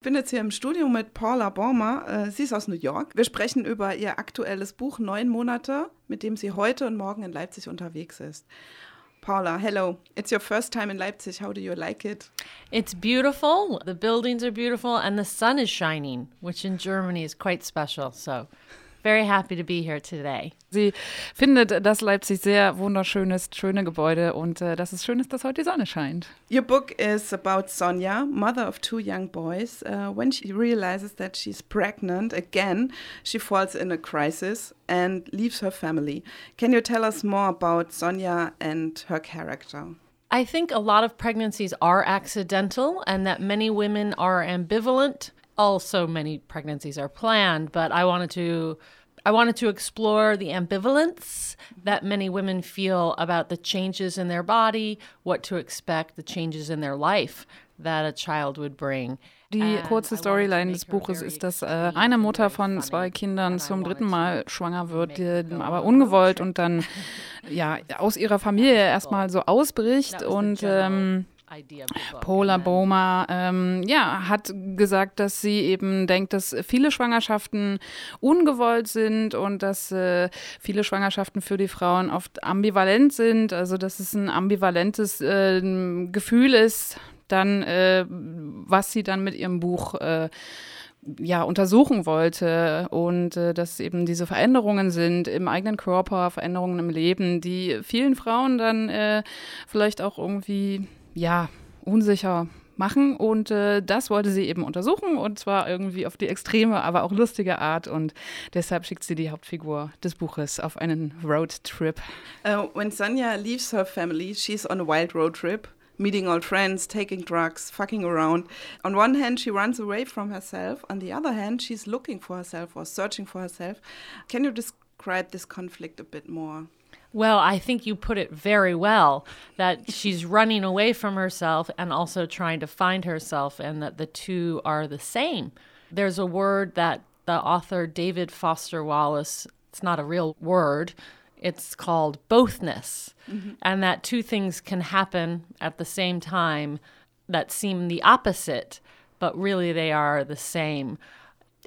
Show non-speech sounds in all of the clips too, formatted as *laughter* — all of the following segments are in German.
Ich bin jetzt hier im Studio mit Paula Bormer. Äh, sie ist aus New York. Wir sprechen über ihr aktuelles Buch Neun Monate, mit dem sie heute und morgen in Leipzig unterwegs ist. Paula, hello. It's your first time in Leipzig. How do you like it? It's beautiful. The buildings are beautiful and the sun is shining, which in Germany is quite special. So very happy to be here today. Sie findet, dass Leipzig sehr wunderschön ist, schöne Gebäude und äh, dass es schön ist, dass heute die Sonne scheint. Your book is about Sonja, mother of two young boys. Uh, when she realizes that she's pregnant again, she falls in a crisis and leaves her family. Can you tell us more about Sonja and her character? I think a lot of pregnancies are accidental and that many women are ambivalent also many pregnancies are planned, but I wanted to I wanted to explore the ambivalence that many women feel about the changes in their body, what to expect, the changes in their life that a child would bring. Die kurze Storyline des Buches ist, dass äh, eine Mutter von zwei Kindern zum dritten Mal schwanger wird, die, aber ungewollt und dann ja *laughs* aus ihrer Familie erstmal so ausbricht und ähm, Paula Boma ähm, ja, hat gesagt, dass sie eben denkt, dass viele Schwangerschaften ungewollt sind und dass äh, viele Schwangerschaften für die Frauen oft ambivalent sind. Also dass es ein ambivalentes äh, Gefühl ist, dann, äh, was sie dann mit ihrem Buch äh, ja, untersuchen wollte. Und äh, dass eben diese Veränderungen sind im eigenen Körper, Veränderungen im Leben, die vielen Frauen dann äh, vielleicht auch irgendwie ja, unsicher machen. Und äh, das wollte sie eben untersuchen und zwar irgendwie auf die extreme, aber auch lustige Art. Und deshalb schickt sie die Hauptfigur des Buches auf einen Roadtrip. Uh, when Sonja leaves her family, she's on a wild road trip. Meeting old friends, taking drugs, fucking around. On one hand, she runs away from herself. On the other hand, she's looking for herself or searching for herself. Can you describe this conflict a bit more? Well, I think you put it very well that *laughs* she's running away from herself and also trying to find herself, and that the two are the same. There's a word that the author David Foster Wallace, it's not a real word, it's called bothness, mm-hmm. and that two things can happen at the same time that seem the opposite, but really they are the same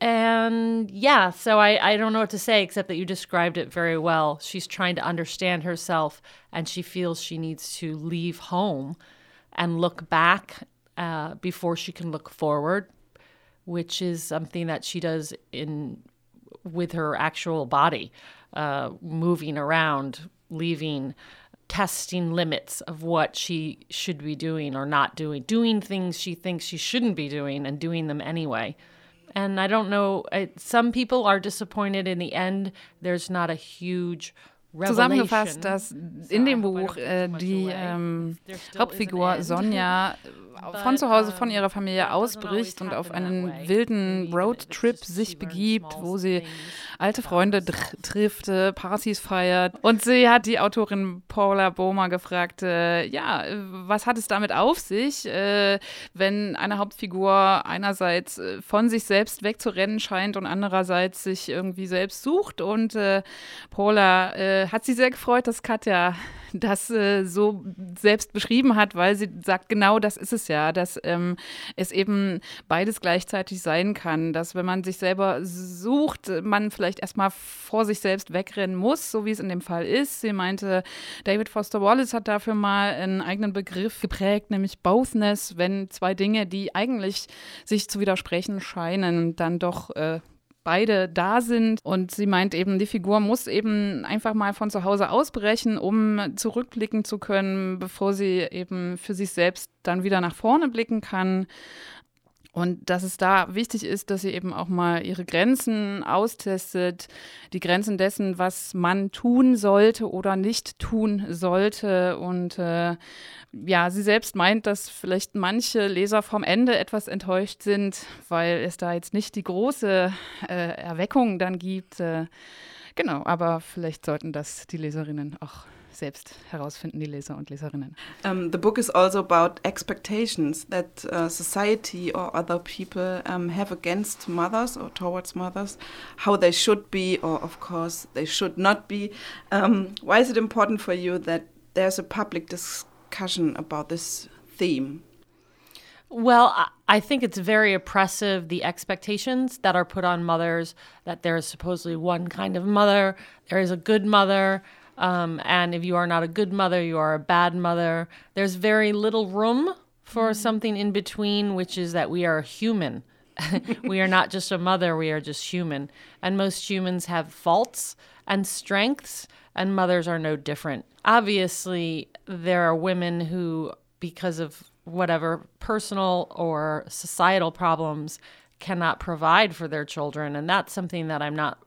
and yeah, so I, I don't know what to say except that you described it very well. She's trying to understand herself and she feels she needs to leave home and look back uh, before she can look forward, which is something that she does in with her actual body, uh, moving around, leaving, testing limits of what she should be doing or not doing, doing things she thinks she shouldn't be doing and doing them anyway. And I don't know, some people are disappointed in the end. There's not a huge Zusammengefasst, dass in dem Buch äh, die ähm, Hauptfigur Sonja *laughs* von zu Hause, von ihrer Familie ausbricht und auf einen wilden Roadtrip sich begibt, wo sie alte Freunde trifft, äh, Partys feiert. Und sie hat die Autorin Paula Boma gefragt, äh, ja, was hat es damit auf sich, äh, wenn eine Hauptfigur einerseits äh, von sich selbst wegzurennen scheint und andererseits sich irgendwie selbst sucht. Und äh, Paula äh, hat sich sehr gefreut, dass Katja das äh, so selbst beschrieben hat, weil sie sagt, genau das ist es ja, dass ähm, es eben beides gleichzeitig sein kann, dass wenn man sich selber sucht, man vielleicht erstmal vor sich selbst wegrennen muss, so wie es in dem Fall ist. Sie meinte, David Foster Wallace hat dafür mal einen eigenen Begriff geprägt, nämlich Bothness, wenn zwei Dinge, die eigentlich sich zu widersprechen scheinen, dann doch äh, beide da sind. Und sie meint eben, die Figur muss eben einfach mal von zu Hause ausbrechen, um zurückblicken zu können, bevor sie eben für sich selbst dann wieder nach vorne blicken kann. Und dass es da wichtig ist, dass sie eben auch mal ihre Grenzen austestet, die Grenzen dessen, was man tun sollte oder nicht tun sollte. Und äh, ja, sie selbst meint, dass vielleicht manche Leser vom Ende etwas enttäuscht sind, weil es da jetzt nicht die große äh, Erweckung dann gibt. Äh, genau, aber vielleicht sollten das die Leserinnen auch selbst herausfinden, die Leser und Leserinnen. Um, the book is also about expectations that uh, society or other people um, have against mothers or towards mothers, how they should be or, of course, they should not be. Um, why is it important for you that there's a public discussion about this theme? Well, I think it's very oppressive the expectations that are put on mothers that there is supposedly one kind of mother, there is a good mother, um, and if you are not a good mother, you are a bad mother. There's very little room for mm-hmm. something in between, which is that we are human. *laughs* we are not just a mother, we are just human. And most humans have faults and strengths, and mothers are no different. Obviously, there are women who, because of whatever personal or societal problems cannot provide for their children. And that's something that I'm not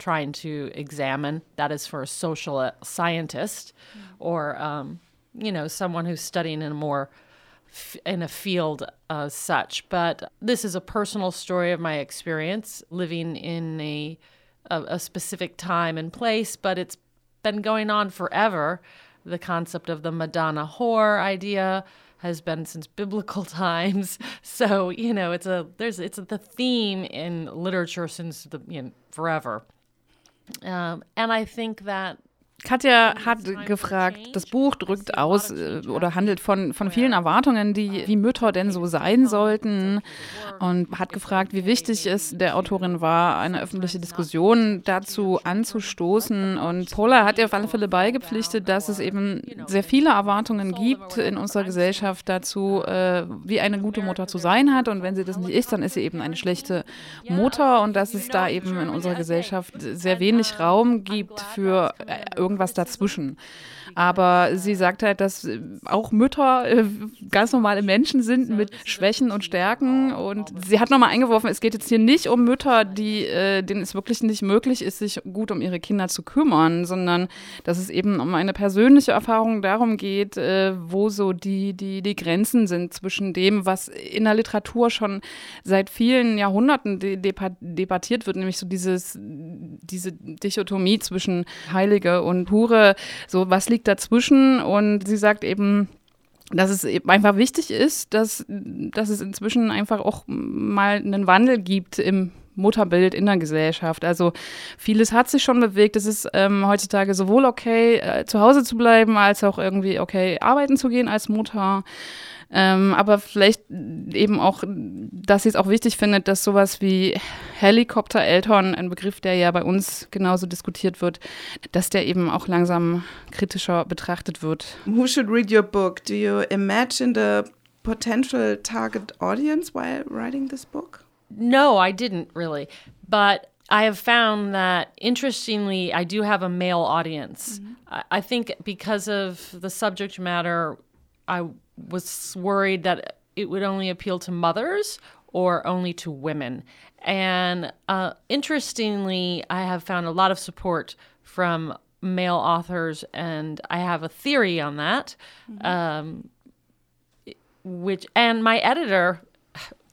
trying to examine. That is for a social uh, scientist mm. or, um, you know, someone who's studying in a more in a field as such. But this is a personal story of my experience living in a, a, a specific time and place, but it's been going on forever. The concept of the Madonna whore idea, has been since biblical *laughs* times. So you know, it's a there's it's the theme in literature since the you know, forever. Um, and I think that Katja hat gefragt, das Buch drückt aus äh, oder handelt von, von vielen Erwartungen, die wie Mütter denn so sein sollten. und hat gefragt, wie wichtig es der Autorin war, eine öffentliche Diskussion dazu anzustoßen. Und Paula hat ihr auf alle Fälle beigepflichtet, dass es eben sehr viele Erwartungen gibt in unserer Gesellschaft dazu, äh, wie eine gute Mutter zu sein hat. Und wenn sie das nicht ist, dann ist sie eben eine schlechte Mutter. Und dass es da eben in unserer Gesellschaft sehr wenig Raum gibt für äh, irgendwas dazwischen. Aber sie sagt halt, dass auch Mütter äh, ganz normale Menschen sind mit Schwächen und Stärken. Und sie hat nochmal eingeworfen, es geht jetzt hier nicht um Mütter, die, äh, denen es wirklich nicht möglich ist, sich gut um ihre Kinder zu kümmern, sondern dass es eben um eine persönliche Erfahrung darum geht, äh, wo so die, die, die Grenzen sind zwischen dem, was in der Literatur schon seit vielen Jahrhunderten de debattiert wird, nämlich so dieses, diese Dichotomie zwischen Heilige und Hure. So, was liegt dazwischen und sie sagt eben, dass es einfach wichtig ist, dass, dass es inzwischen einfach auch mal einen Wandel gibt im Mutterbild in der Gesellschaft. Also vieles hat sich schon bewegt. Es ist ähm, heutzutage sowohl okay, äh, zu Hause zu bleiben, als auch irgendwie okay, arbeiten zu gehen als Mutter. Ähm, aber vielleicht eben auch, dass sie es auch wichtig findet, dass sowas wie Helikoptereltern, ein Begriff, der ja bei uns genauso diskutiert wird, dass der eben auch langsam kritischer betrachtet wird. Who should read your book? Do you imagine the potential target audience while writing this book? No, I didn't really. But I have found that interestingly, I do have a male audience. Mm -hmm. I, I think because of the subject matter, I was worried that it would only appeal to mothers or only to women. And uh, interestingly, I have found a lot of support from male authors, and I have a theory on that. Mm-hmm. Um, which and my editor,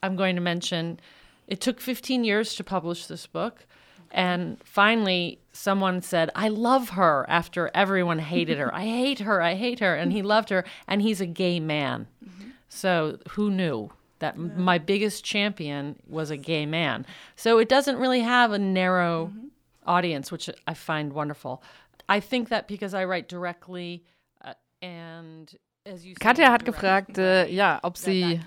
I'm going to mention, it took 15 years to publish this book. And finally, someone said, I love her after everyone hated her. *laughs* I hate her. I hate her. And he loved her. And he's a gay man. Mm-hmm. So who knew that yeah. my biggest champion was a gay man? So it doesn't really have a narrow mm-hmm. audience, which I find wonderful. I think that because I write directly uh, and Katja hat gefragt, äh, ja, ob sie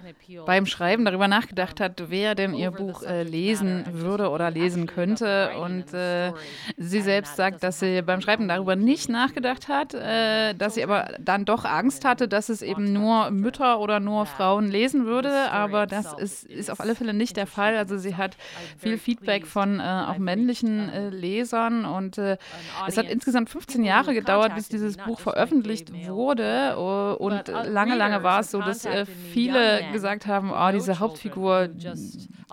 beim Schreiben darüber nachgedacht hat, wer denn ihr Buch äh, lesen würde oder lesen könnte. Und äh, sie selbst sagt, dass sie beim Schreiben darüber nicht nachgedacht hat, äh, dass sie aber dann doch Angst hatte, dass es eben nur Mütter oder nur Frauen lesen würde. Aber das ist, ist auf alle Fälle nicht der Fall. Also sie hat viel Feedback von äh, auch männlichen äh, Lesern und es hat insgesamt 15 Jahre gedauert, bis dieses Buch veröffentlicht wurde. und und lange, lange war es so, dass äh, viele gesagt haben, oh, diese Hauptfigur,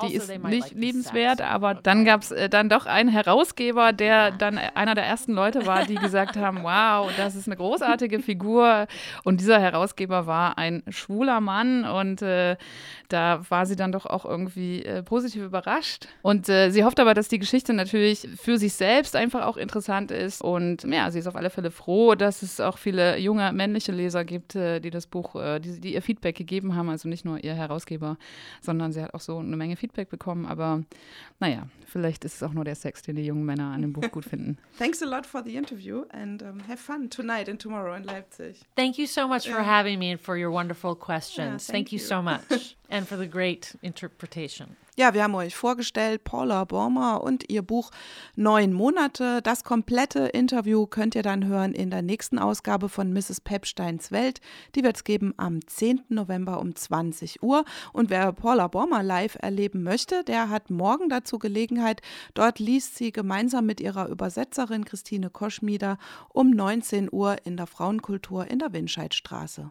die ist nicht liebenswert. Aber dann gab es äh, dann doch einen Herausgeber, der dann einer der ersten Leute war, die gesagt *laughs* haben, wow, das ist eine großartige Figur. Und dieser Herausgeber war ein schwuler Mann und äh, da war sie dann doch auch irgendwie äh, positiv überrascht. Und äh, sie hofft aber, dass die Geschichte natürlich für sich selbst einfach auch interessant ist. Und ja, sie ist auf alle Fälle froh, dass es auch viele junge männliche Leser gibt, Leute, die das Buch, äh, die, die ihr Feedback gegeben haben, also nicht nur ihr Herausgeber, sondern sie hat auch so eine Menge Feedback bekommen. Aber naja, vielleicht ist es auch nur der Sex, den die jungen Männer an dem Buch gut *laughs* finden. Thanks a lot for the interview and um, have fun tonight and tomorrow in Leipzig. Thank you so much for having me and for your wonderful questions. Yeah, thank, thank you. you so much *laughs* and for the great interpretation. Ja, wir haben euch vorgestellt Paula Bormer und ihr Buch Neun Monate. Das komplette Interview könnt ihr dann hören in der nächsten Ausgabe von Mrs. Pepsteins Welt. Die wird es geben am 10. November um 20 Uhr. Und wer Paula Bormer live erleben möchte, der hat morgen dazu Gelegenheit. Dort liest sie gemeinsam mit ihrer Übersetzerin Christine Koschmieder um 19 Uhr in der Frauenkultur in der Winscheidstraße.